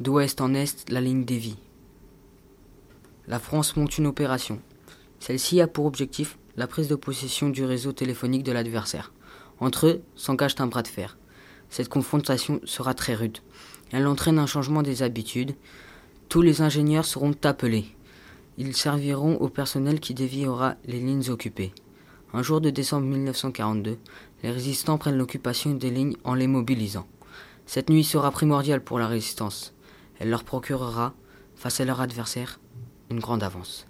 d'ouest en est la ligne Davy. La France monte une opération. Celle-ci a pour objectif la prise de possession du réseau téléphonique de l'adversaire. Entre eux s'engage un bras de fer. Cette confrontation sera très rude. Elle entraîne un changement des habitudes. Tous les ingénieurs seront appelés. Ils serviront au personnel qui déviera les lignes occupées. Un jour de décembre 1942, les résistants prennent l'occupation des lignes en les mobilisant. Cette nuit sera primordiale pour la résistance. Elle leur procurera, face à leur adversaire, une grande avance.